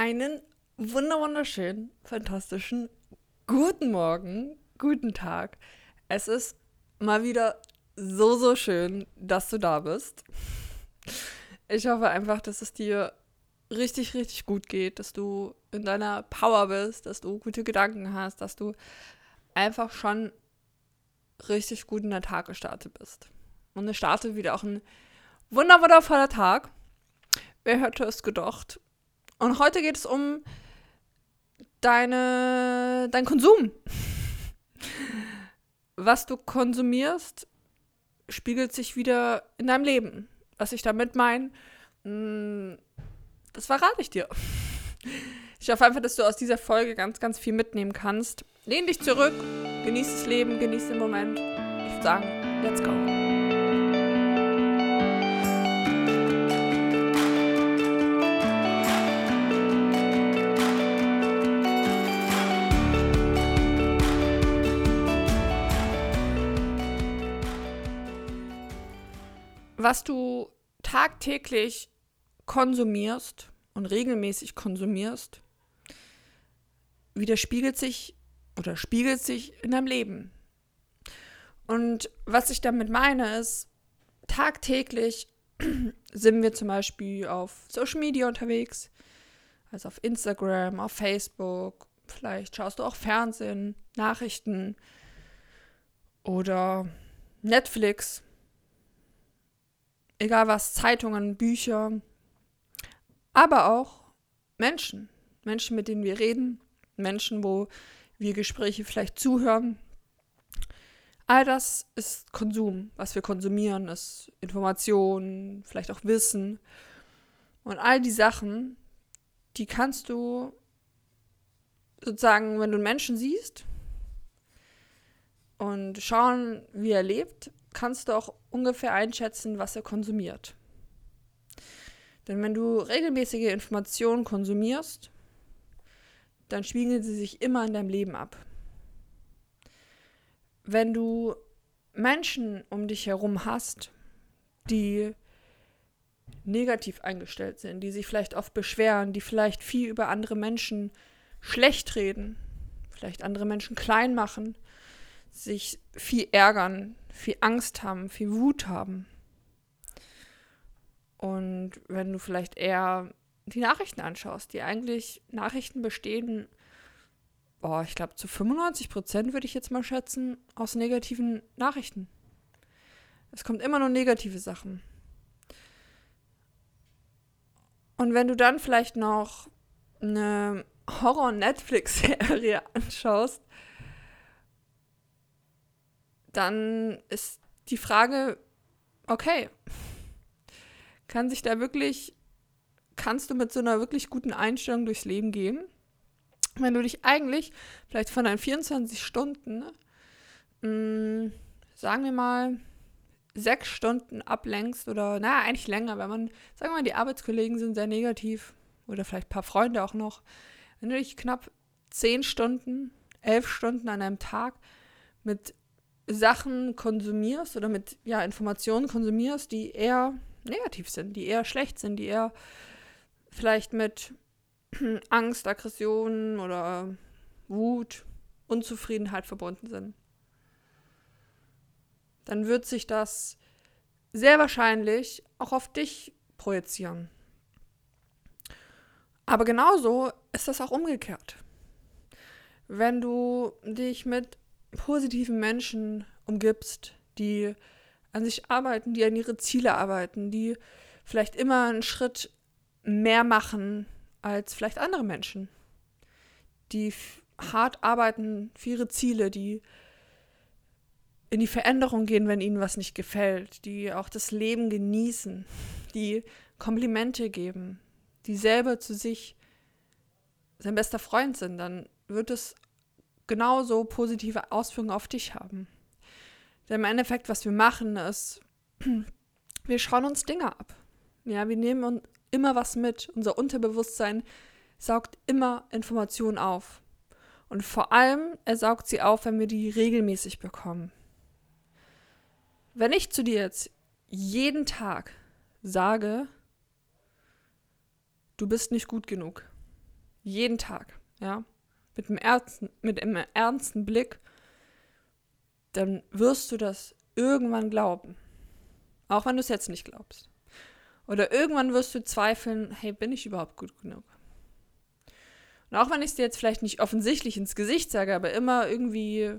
Einen wunderschönen, fantastischen guten Morgen, guten Tag. Es ist mal wieder so, so schön, dass du da bist. Ich hoffe einfach, dass es dir richtig, richtig gut geht, dass du in deiner Power bist, dass du gute Gedanken hast, dass du einfach schon richtig gut in der Tag gestartet bist. Und es startet wieder auch ein wunder wundervoller Tag. Wer hätte es gedacht? Und heute geht es um deine, dein Konsum. Was du konsumierst, spiegelt sich wieder in deinem Leben. Was ich damit meine, mm, das verrate ich dir. Ich hoffe einfach, dass du aus dieser Folge ganz, ganz viel mitnehmen kannst. Lehn dich zurück, genieß das Leben, genieß den Moment. Ich würde sagen, let's go. Was du tagtäglich konsumierst und regelmäßig konsumierst, widerspiegelt sich oder spiegelt sich in deinem Leben. Und was ich damit meine, ist, tagtäglich sind wir zum Beispiel auf Social Media unterwegs, also auf Instagram, auf Facebook, vielleicht schaust du auch Fernsehen, Nachrichten oder Netflix egal was, Zeitungen, Bücher, aber auch Menschen. Menschen, mit denen wir reden, Menschen, wo wir Gespräche vielleicht zuhören. All das ist Konsum. Was wir konsumieren, ist Information, vielleicht auch Wissen. Und all die Sachen, die kannst du sozusagen, wenn du einen Menschen siehst und schauen, wie er lebt, kannst du auch ungefähr einschätzen, was er konsumiert. Denn wenn du regelmäßige Informationen konsumierst, dann spiegeln sie sich immer in deinem Leben ab. Wenn du Menschen um dich herum hast, die negativ eingestellt sind, die sich vielleicht oft beschweren, die vielleicht viel über andere Menschen schlecht reden, vielleicht andere Menschen klein machen, sich viel ärgern, viel Angst haben, viel Wut haben. Und wenn du vielleicht eher die Nachrichten anschaust, die eigentlich Nachrichten bestehen, boah, ich glaube zu 95 Prozent würde ich jetzt mal schätzen, aus negativen Nachrichten. Es kommt immer nur negative Sachen. Und wenn du dann vielleicht noch eine Horror-Netflix-Serie anschaust, dann ist die Frage, okay, kann sich da wirklich, kannst du mit so einer wirklich guten Einstellung durchs Leben gehen? Wenn du dich eigentlich vielleicht von deinen 24 Stunden, mh, mm, sagen wir mal, sechs Stunden ablenkst oder, naja, eigentlich länger, wenn man, sagen wir mal, die Arbeitskollegen sind sehr negativ oder vielleicht ein paar Freunde auch noch. Wenn du dich knapp zehn Stunden, elf Stunden an einem Tag mit Sachen konsumierst oder mit ja, Informationen konsumierst, die eher negativ sind, die eher schlecht sind, die eher vielleicht mit Angst, Aggression oder Wut, Unzufriedenheit verbunden sind. Dann wird sich das sehr wahrscheinlich auch auf dich projizieren. Aber genauso ist das auch umgekehrt. Wenn du dich mit positiven Menschen umgibst, die an sich arbeiten, die an ihre Ziele arbeiten, die vielleicht immer einen Schritt mehr machen als vielleicht andere Menschen, die hart arbeiten für ihre Ziele, die in die Veränderung gehen, wenn ihnen was nicht gefällt, die auch das Leben genießen, die Komplimente geben, die selber zu sich sein bester Freund sind, dann wird es genauso positive Auswirkungen auf dich haben. Denn im Endeffekt, was wir machen, ist, wir schauen uns Dinge ab. Ja, wir nehmen immer was mit. Unser Unterbewusstsein saugt immer Informationen auf. Und vor allem, er saugt sie auf, wenn wir die regelmäßig bekommen. Wenn ich zu dir jetzt jeden Tag sage, du bist nicht gut genug, jeden Tag, ja, mit einem ernsten, mit einem ernsten Blick, dann wirst du das irgendwann glauben. Auch wenn du es jetzt nicht glaubst. Oder irgendwann wirst du zweifeln, hey, bin ich überhaupt gut genug? Und auch wenn ich es dir jetzt vielleicht nicht offensichtlich ins Gesicht sage, aber immer irgendwie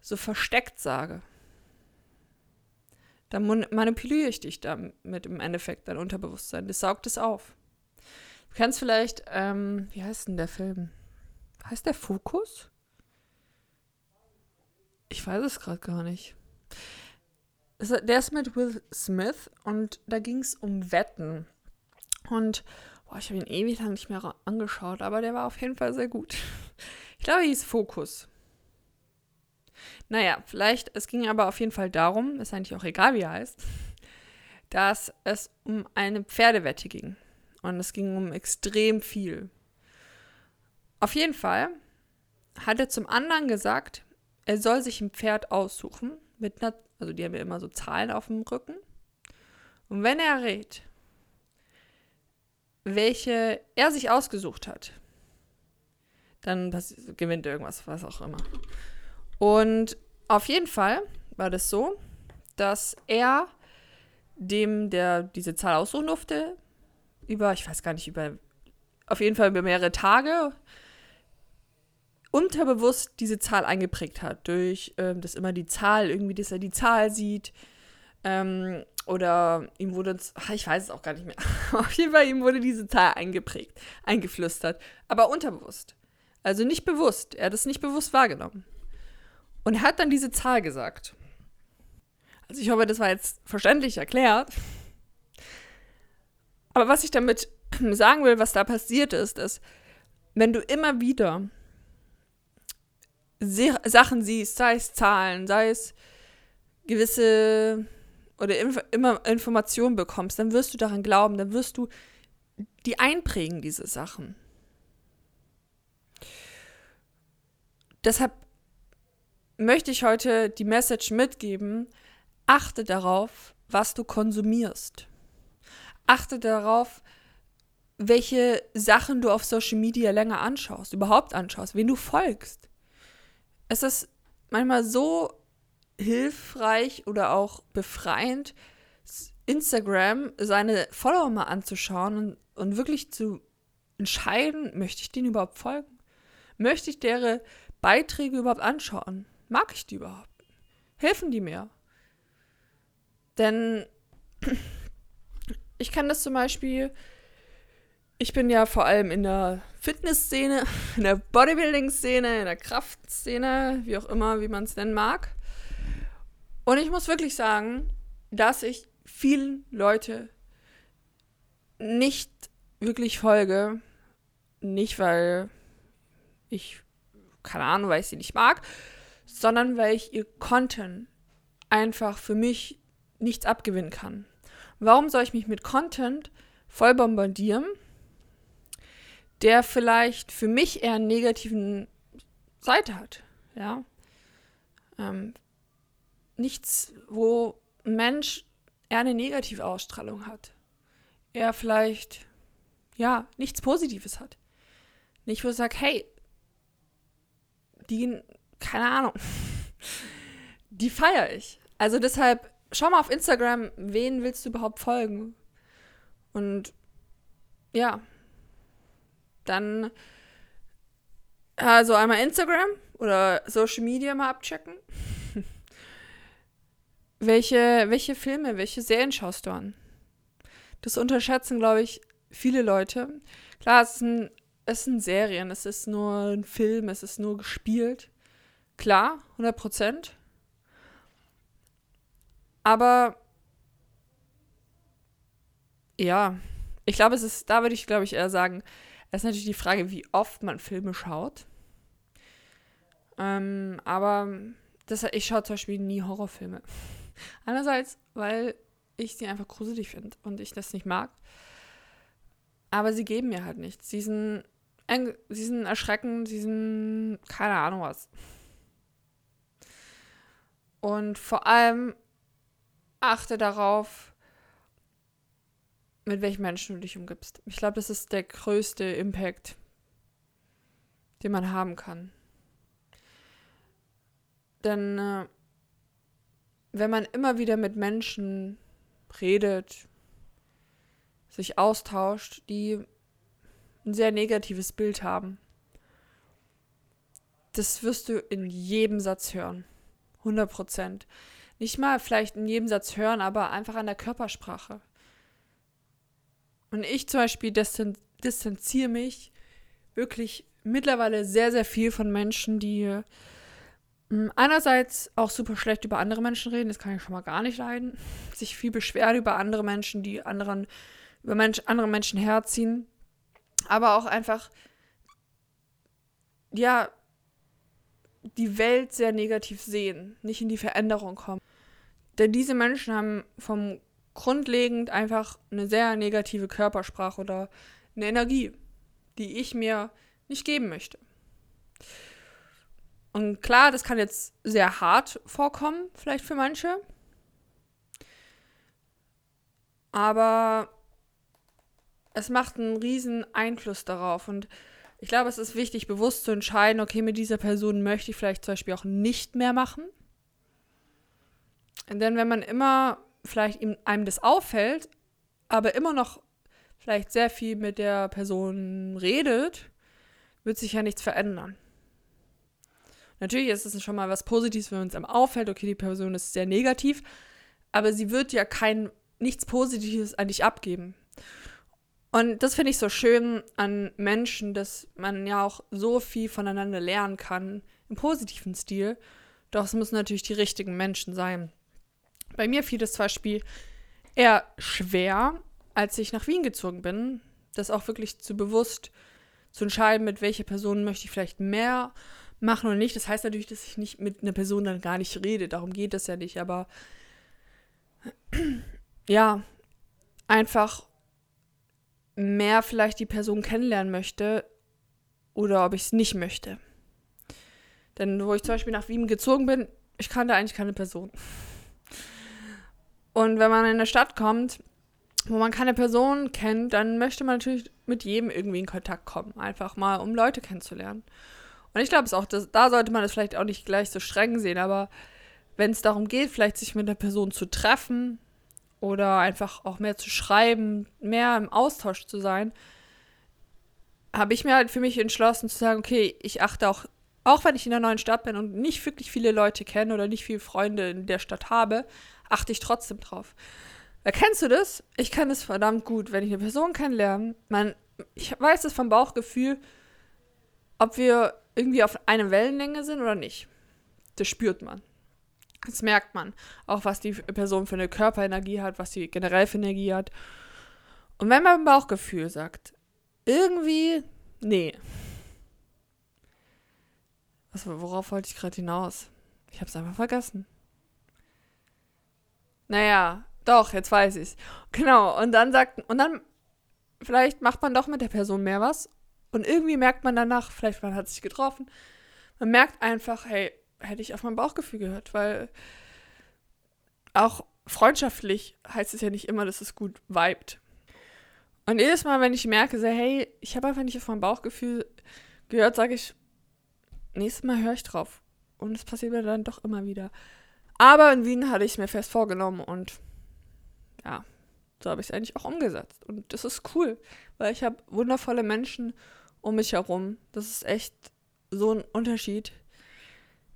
so versteckt sage, dann manipuliere ich dich damit im Endeffekt, dein Unterbewusstsein. Das saugt es auf. Du kannst vielleicht, ähm, wie heißt denn der Film? Heißt der Fokus? Ich weiß es gerade gar nicht. Der ist mit Will Smith und da ging es um Wetten. Und boah, ich habe ihn ewig lang nicht mehr angeschaut, aber der war auf jeden Fall sehr gut. Ich glaube, er hieß Fokus. Naja, vielleicht, es ging aber auf jeden Fall darum, ist eigentlich auch egal, wie er heißt, dass es um eine Pferdewette ging. Und es ging um extrem viel. Auf jeden Fall hat er zum anderen gesagt, er soll sich ein Pferd aussuchen, mit einer, also die haben ja immer so Zahlen auf dem Rücken. Und wenn er rät, welche er sich ausgesucht hat, dann gewinnt irgendwas, was auch immer. Und auf jeden Fall war das so, dass er dem, der diese Zahl aussuchen durfte, über, ich weiß gar nicht, über, auf jeden Fall über mehrere Tage unterbewusst diese Zahl eingeprägt hat. Durch, ähm, dass immer die Zahl, irgendwie, dass er die Zahl sieht. Ähm, oder ihm wurde, ach, ich weiß es auch gar nicht mehr. auf jeden Fall, ihm wurde diese Zahl eingeprägt, eingeflüstert. Aber unterbewusst. Also nicht bewusst. Er hat es nicht bewusst wahrgenommen. Und hat dann diese Zahl gesagt. Also ich hoffe, das war jetzt verständlich erklärt. Aber was ich damit sagen will, was da passiert ist, ist, wenn du immer wieder Sachen siehst, sei es Zahlen, sei es gewisse oder inf immer Informationen bekommst, dann wirst du daran glauben, dann wirst du die einprägen, diese Sachen. Deshalb möchte ich heute die Message mitgeben, achte darauf, was du konsumierst. Achte darauf, welche Sachen du auf Social Media länger anschaust, überhaupt anschaust, wen du folgst. Es ist manchmal so hilfreich oder auch befreiend, Instagram seine Follower mal anzuschauen und, und wirklich zu entscheiden, möchte ich denen überhaupt folgen? Möchte ich deren Beiträge überhaupt anschauen? Mag ich die überhaupt? Helfen die mir? Denn ich kann das zum Beispiel, ich bin ja vor allem in der Fitnessszene, in der Bodybuilding-Szene, in der Kraftszene, wie auch immer, wie man es nennen mag. Und ich muss wirklich sagen, dass ich vielen Leute nicht wirklich folge. Nicht, weil ich, keine Ahnung, weil ich sie nicht mag, sondern weil ich ihr Content einfach für mich nichts abgewinnen kann. Warum soll ich mich mit Content voll bombardieren, der vielleicht für mich eher einen negativen Seite hat? Ja. Ähm, nichts, wo ein Mensch eher eine negative Ausstrahlung hat. Er vielleicht, ja, nichts Positives hat. Nicht, wo ich sage, hey, die keine Ahnung. Die feiere ich. Also deshalb, schau mal auf Instagram, wen willst du überhaupt folgen? Und ja, dann also einmal Instagram oder Social Media mal abchecken. welche, welche Filme, welche Serien schaust du an? Das unterschätzen, glaube ich, viele Leute. Klar, es sind, es sind Serien, es ist nur ein Film, es ist nur gespielt. Klar, 100 Prozent. Aber ja, ich glaube, es ist, da würde ich, glaube ich, eher sagen, es ist natürlich die Frage, wie oft man Filme schaut. Ähm, aber das, ich schaue zum Beispiel nie Horrorfilme. Einerseits, weil ich sie einfach gruselig finde und ich das nicht mag. Aber sie geben mir halt nichts. Sie sind, sie sind erschreckend, sie sind keine Ahnung was. Und vor allem achte darauf, mit welchen Menschen du dich umgibst. Ich glaube, das ist der größte Impact, den man haben kann. Denn äh, wenn man immer wieder mit Menschen redet, sich austauscht, die ein sehr negatives Bild haben, das wirst du in jedem Satz hören. 100 Prozent. Nicht mal vielleicht in jedem Satz hören, aber einfach an der Körpersprache. Und ich zum Beispiel distan distanziere mich wirklich mittlerweile sehr, sehr viel von Menschen, die hm, einerseits auch super schlecht über andere Menschen reden, das kann ich schon mal gar nicht leiden. Sich viel beschweren über andere Menschen, die anderen, über Mensch, andere Menschen herziehen. Aber auch einfach, ja, die Welt sehr negativ sehen, nicht in die Veränderung kommen. Denn diese Menschen haben vom grundlegend einfach eine sehr negative Körpersprache oder eine Energie, die ich mir nicht geben möchte. Und klar, das kann jetzt sehr hart vorkommen, vielleicht für manche. Aber es macht einen riesen Einfluss darauf. Und ich glaube, es ist wichtig, bewusst zu entscheiden, okay, mit dieser Person möchte ich vielleicht zum Beispiel auch nicht mehr machen. Denn wenn man immer vielleicht einem das auffällt, aber immer noch vielleicht sehr viel mit der Person redet, wird sich ja nichts verändern. Natürlich ist es schon mal was Positives, wenn uns einem auffällt, okay, die Person ist sehr negativ, aber sie wird ja kein nichts Positives an dich abgeben. Und das finde ich so schön an Menschen, dass man ja auch so viel voneinander lernen kann im positiven Stil. Doch es müssen natürlich die richtigen Menschen sein. Bei mir fiel es zum Beispiel eher schwer, als ich nach Wien gezogen bin, das auch wirklich zu bewusst zu entscheiden, mit welcher Person möchte ich vielleicht mehr machen oder nicht. Das heißt natürlich, dass ich nicht mit einer Person dann gar nicht rede. Darum geht es ja nicht. Aber ja, einfach mehr vielleicht die Person kennenlernen möchte oder ob ich es nicht möchte. Denn wo ich zum Beispiel nach Wien gezogen bin, ich kannte eigentlich keine Person. Und wenn man in eine Stadt kommt, wo man keine Person kennt, dann möchte man natürlich mit jedem irgendwie in Kontakt kommen. Einfach mal, um Leute kennenzulernen. Und ich glaube es auch, dass, da sollte man es vielleicht auch nicht gleich so streng sehen, aber wenn es darum geht, vielleicht sich mit einer Person zu treffen oder einfach auch mehr zu schreiben, mehr im Austausch zu sein, habe ich mir halt für mich entschlossen zu sagen, okay, ich achte auch, auch wenn ich in einer neuen Stadt bin und nicht wirklich viele Leute kenne oder nicht viele Freunde in der Stadt habe, achte ich trotzdem drauf. Erkennst du das? Ich kann es verdammt gut, wenn ich eine Person kennenlerne. Man, ich weiß es vom Bauchgefühl, ob wir irgendwie auf einer Wellenlänge sind oder nicht. Das spürt man. Das merkt man. Auch was die Person für eine Körperenergie hat, was sie generell für Energie hat. Und wenn man im Bauchgefühl sagt, irgendwie, nee. Was, worauf wollte ich gerade hinaus? Ich habe es einfach vergessen. Naja, doch, jetzt weiß ich's. Genau, und dann sagt, und dann, vielleicht macht man doch mit der Person mehr was. Und irgendwie merkt man danach, vielleicht man hat sich getroffen, man merkt einfach, hey, hätte ich auf mein Bauchgefühl gehört, weil auch freundschaftlich heißt es ja nicht immer, dass es gut vibet. Und jedes Mal, wenn ich merke, so, hey, ich habe einfach nicht auf mein Bauchgefühl gehört, sage ich, nächstes Mal höre ich drauf. Und es passiert mir dann doch immer wieder. Aber in Wien hatte ich es mir fest vorgenommen und ja, so habe ich es eigentlich auch umgesetzt. Und das ist cool, weil ich habe wundervolle Menschen um mich herum. Das ist echt so ein Unterschied,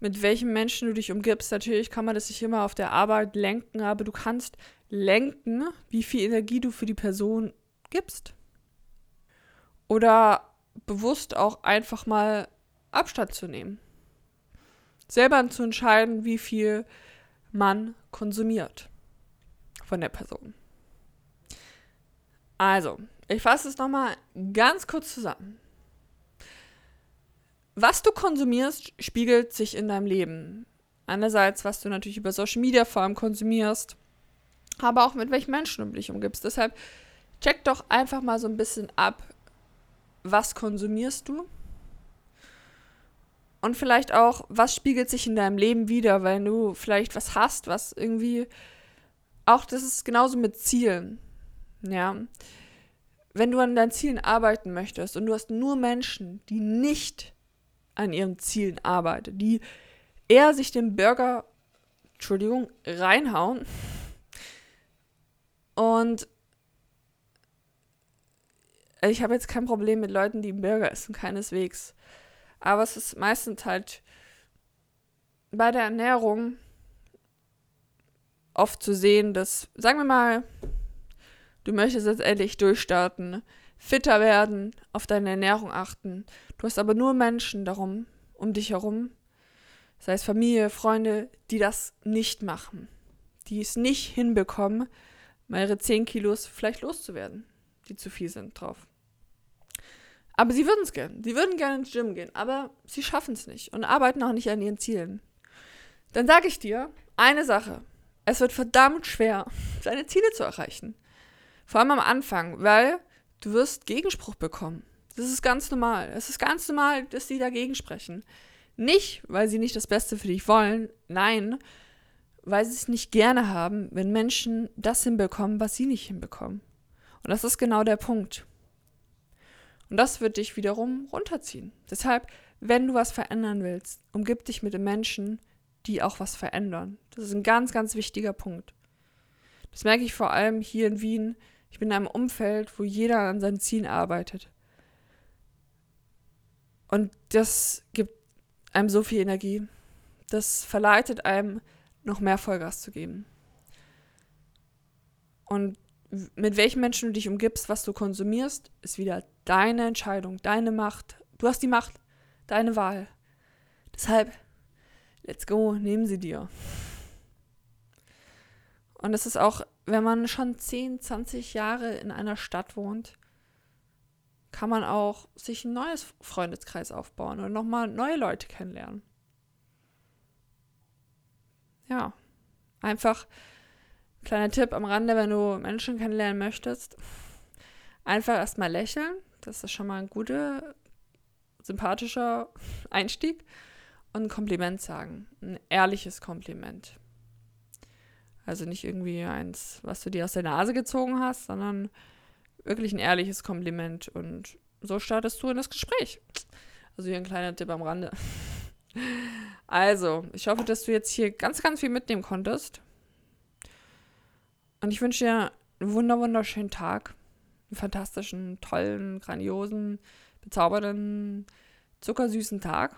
mit welchen Menschen du dich umgibst. Natürlich kann man das nicht immer auf der Arbeit lenken, aber du kannst lenken, wie viel Energie du für die Person gibst. Oder bewusst auch einfach mal Abstand zu nehmen. Selber zu entscheiden, wie viel man konsumiert von der Person. Also, ich fasse es nochmal ganz kurz zusammen. Was du konsumierst, spiegelt sich in deinem Leben. Einerseits, was du natürlich über Social Media vor allem konsumierst, aber auch mit welchen Menschen du dich umgibst. Deshalb check doch einfach mal so ein bisschen ab, was konsumierst du? Und vielleicht auch, was spiegelt sich in deinem Leben wieder, wenn du vielleicht was hast, was irgendwie auch das ist genauso mit Zielen. Ja. Wenn du an deinen Zielen arbeiten möchtest und du hast nur Menschen, die nicht an ihren Zielen arbeitet, die eher sich den Burger, Entschuldigung, reinhauen und ich habe jetzt kein Problem mit Leuten, die Burger essen, keineswegs. Aber es ist meistens halt bei der Ernährung oft zu sehen, dass, sagen wir mal, du möchtest jetzt endlich durchstarten, fitter werden, auf deine Ernährung achten. Du hast aber nur Menschen darum, um dich herum, sei es Familie, Freunde, die das nicht machen. Die es nicht hinbekommen, mal ihre 10 Kilos vielleicht loszuwerden, die zu viel sind drauf. Aber sie würden es gerne. Sie würden gerne ins Gym gehen, aber sie schaffen es nicht und arbeiten auch nicht an ihren Zielen. Dann sage ich dir eine Sache. Es wird verdammt schwer, seine Ziele zu erreichen. Vor allem am Anfang, weil du wirst Gegenspruch bekommen. Das ist ganz normal. Es ist ganz normal, dass sie dagegen sprechen. Nicht, weil sie nicht das Beste für dich wollen, nein, weil sie es nicht gerne haben, wenn Menschen das hinbekommen, was sie nicht hinbekommen. Und das ist genau der Punkt. Und das wird dich wiederum runterziehen. Deshalb, wenn du was verändern willst, umgib dich mit den Menschen, die auch was verändern. Das ist ein ganz, ganz wichtiger Punkt. Das merke ich vor allem hier in Wien. Ich bin in einem Umfeld, wo jeder an seinen Zielen arbeitet. Und das gibt einem so viel Energie. Das verleitet einem, noch mehr Vollgas zu geben. Und mit welchen Menschen du dich umgibst, was du konsumierst, ist wieder deine Entscheidung, deine Macht. Du hast die Macht, deine Wahl. Deshalb, let's go, nehmen sie dir. Und es ist auch, wenn man schon 10, 20 Jahre in einer Stadt wohnt, kann man auch sich ein neues Freundeskreis aufbauen und nochmal neue Leute kennenlernen. Ja, einfach kleiner Tipp am Rande, wenn du Menschen kennenlernen möchtest, einfach erstmal lächeln. Das ist schon mal ein guter, sympathischer Einstieg. Und ein Kompliment sagen. Ein ehrliches Kompliment. Also nicht irgendwie eins, was du dir aus der Nase gezogen hast, sondern wirklich ein ehrliches Kompliment. Und so startest du in das Gespräch. Also hier ein kleiner Tipp am Rande. Also, ich hoffe, dass du jetzt hier ganz, ganz viel mitnehmen konntest. Und ich wünsche dir einen wunder wunderschönen Tag. Einen fantastischen, tollen, grandiosen, bezaubernden, zuckersüßen Tag.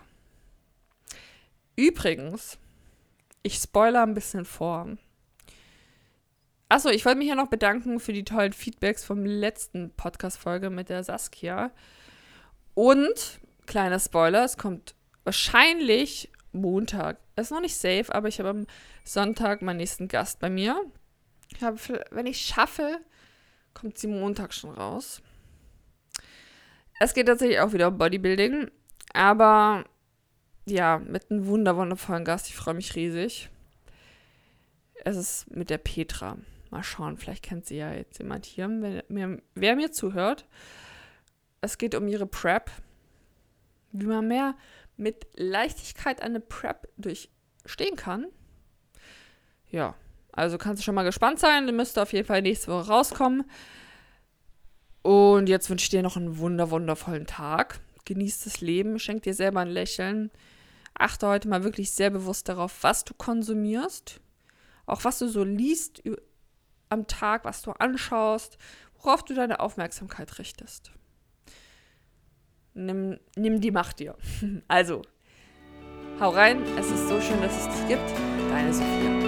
Übrigens, ich spoiler ein bisschen vor. Achso, ich wollte mich ja noch bedanken für die tollen Feedbacks vom letzten Podcast-Folge mit der Saskia. Und, kleiner Spoiler, es kommt wahrscheinlich Montag. ist noch nicht safe, aber ich habe am Sonntag meinen nächsten Gast bei mir. Ich habe, wenn ich schaffe, kommt sie Montag schon raus. Es geht tatsächlich auch wieder um Bodybuilding, aber ja, mit einem wunder wundervollen Gast. Ich freue mich riesig. Es ist mit der Petra. Mal schauen, vielleicht kennt sie ja jetzt jemand hier, wer mir, wer mir zuhört. Es geht um ihre Prep. Wie man mehr mit Leichtigkeit eine Prep durchstehen kann. Ja, also kannst du schon mal gespannt sein. Müsste auf jeden Fall nächste Woche rauskommen. Und jetzt wünsche ich dir noch einen wunder, wundervollen Tag. Genieß das Leben, schenk dir selber ein Lächeln. Achte heute mal wirklich sehr bewusst darauf, was du konsumierst. Auch was du so liest am Tag, was du anschaust, worauf du deine Aufmerksamkeit richtest. Nimm, nimm die Macht dir. Also, hau rein. Es ist so schön, dass es dich gibt. Deine Sophia.